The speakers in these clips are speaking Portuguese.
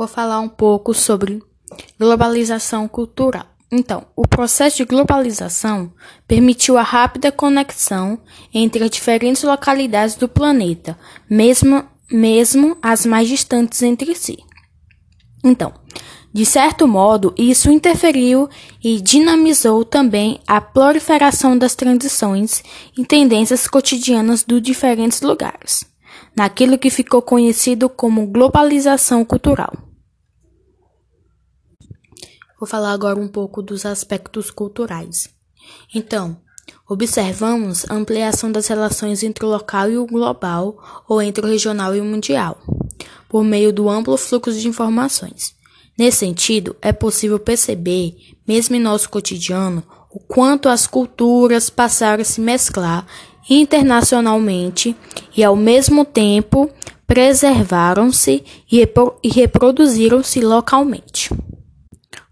Vou falar um pouco sobre globalização cultural. Então, o processo de globalização permitiu a rápida conexão entre as diferentes localidades do planeta, mesmo, mesmo as mais distantes entre si. Então, de certo modo, isso interferiu e dinamizou também a proliferação das tradições e tendências cotidianas dos diferentes lugares, naquilo que ficou conhecido como globalização cultural. Vou falar agora um pouco dos aspectos culturais. Então, observamos a ampliação das relações entre o local e o global, ou entre o regional e o mundial, por meio do amplo fluxo de informações. Nesse sentido, é possível perceber, mesmo em nosso cotidiano, o quanto as culturas passaram a se mesclar internacionalmente e, ao mesmo tempo, preservaram-se e reproduziram-se localmente.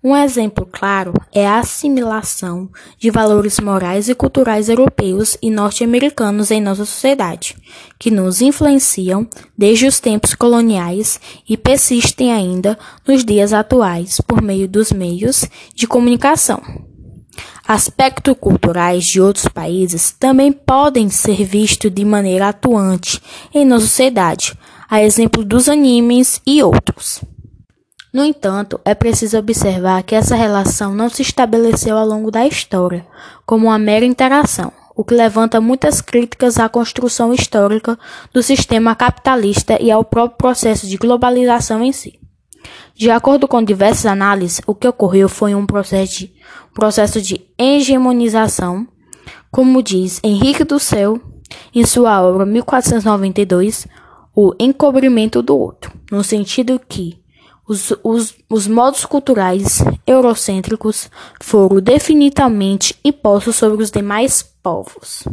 Um exemplo claro é a assimilação de valores morais e culturais europeus e norte-americanos em nossa sociedade, que nos influenciam desde os tempos coloniais e persistem ainda nos dias atuais por meio dos meios de comunicação. Aspectos culturais de outros países também podem ser vistos de maneira atuante em nossa sociedade, a exemplo dos animes e outros. No entanto, é preciso observar que essa relação não se estabeleceu ao longo da história como uma mera interação, o que levanta muitas críticas à construção histórica do sistema capitalista e ao próprio processo de globalização em si. De acordo com diversas análises, o que ocorreu foi um processo de, processo de hegemonização, como diz Henrique do Céu em sua obra 1492, o encobrimento do outro, no sentido que os, os, os modos culturais eurocêntricos foram definitivamente impostos sobre os demais povos.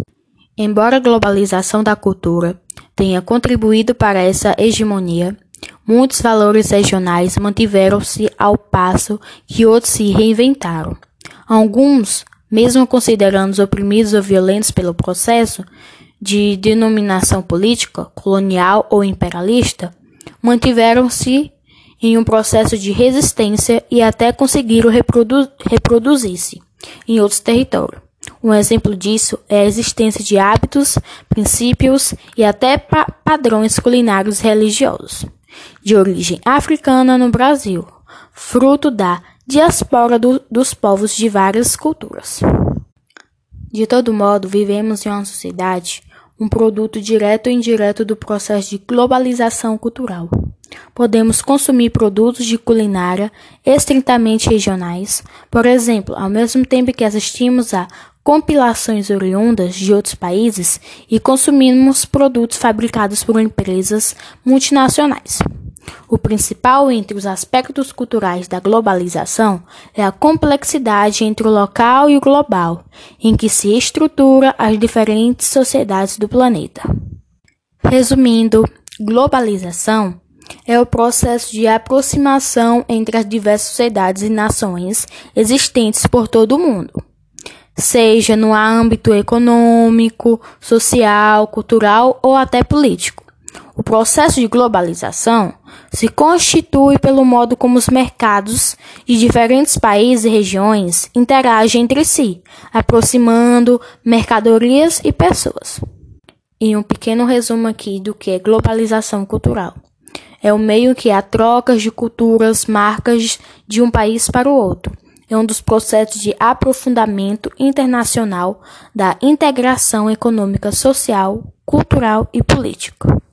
Embora a globalização da cultura tenha contribuído para essa hegemonia, muitos valores regionais mantiveram-se ao passo que outros se reinventaram. Alguns, mesmo considerando os oprimidos ou violentos pelo processo de denominação política, colonial ou imperialista, mantiveram-se em um processo de resistência e até conseguiram reprodu reproduzir-se em outros territórios. Um exemplo disso é a existência de hábitos, princípios e até pa padrões culinários religiosos de origem africana no Brasil, fruto da diaspora do, dos povos de várias culturas. De todo modo, vivemos em uma sociedade, um produto direto ou indireto do processo de globalização cultural. Podemos consumir produtos de culinária estritamente regionais, por exemplo, ao mesmo tempo que assistimos a compilações oriundas de outros países e consumimos produtos fabricados por empresas multinacionais. O principal entre os aspectos culturais da globalização é a complexidade entre o local e o global, em que se estrutura as diferentes sociedades do planeta. Resumindo, globalização é o processo de aproximação entre as diversas sociedades e nações existentes por todo o mundo, seja no âmbito econômico, social, cultural ou até político. O processo de globalização se constitui pelo modo como os mercados de diferentes países e regiões interagem entre si, aproximando mercadorias e pessoas. E um pequeno resumo aqui do que é globalização cultural. É o meio que há trocas de culturas, marcas de um país para o outro. É um dos processos de aprofundamento internacional da integração econômica, social, cultural e política.